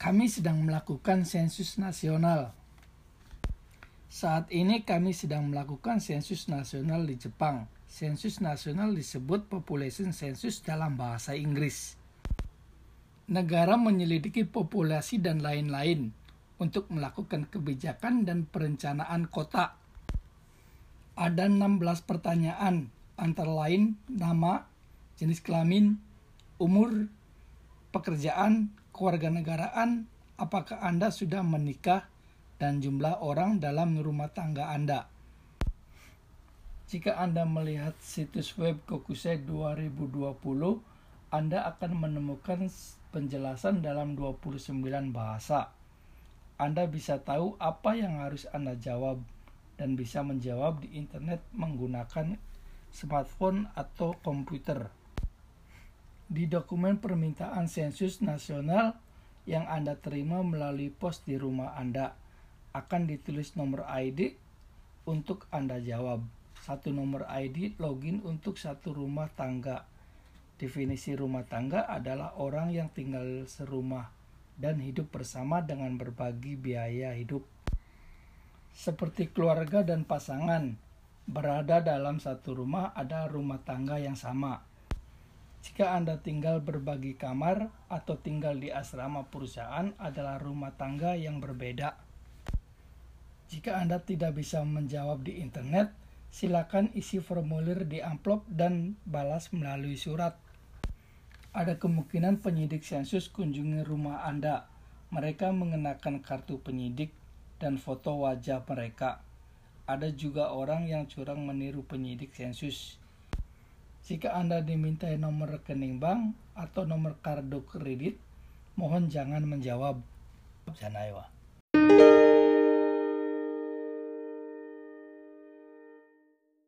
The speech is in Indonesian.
Kami sedang melakukan sensus nasional. Saat ini kami sedang melakukan sensus nasional di Jepang. Sensus nasional disebut population census dalam bahasa Inggris. Negara menyelidiki populasi dan lain-lain untuk melakukan kebijakan dan perencanaan kota. Ada 16 pertanyaan, antara lain nama, jenis kelamin, umur, pekerjaan, kewarganegaraan, apakah Anda sudah menikah, dan jumlah orang dalam rumah tangga Anda. Jika Anda melihat situs web Kokusai 2020, Anda akan menemukan penjelasan dalam 29 bahasa. Anda bisa tahu apa yang harus Anda jawab dan bisa menjawab di internet menggunakan smartphone atau komputer. Di dokumen permintaan sensus nasional yang Anda terima melalui pos di rumah Anda, akan ditulis nomor ID untuk Anda jawab. Satu nomor ID login untuk satu rumah tangga. Definisi rumah tangga adalah orang yang tinggal serumah dan hidup bersama dengan berbagi biaya hidup. Seperti keluarga dan pasangan, berada dalam satu rumah ada rumah tangga yang sama. Jika Anda tinggal berbagi kamar atau tinggal di asrama perusahaan adalah rumah tangga yang berbeda. Jika Anda tidak bisa menjawab di internet, silakan isi formulir di amplop dan balas melalui surat. Ada kemungkinan penyidik sensus kunjungi rumah Anda. Mereka mengenakan kartu penyidik dan foto wajah mereka. Ada juga orang yang curang meniru penyidik sensus. Jika Anda dimintai nomor rekening bank atau nomor kartu kredit, mohon jangan menjawab. Janaiwa.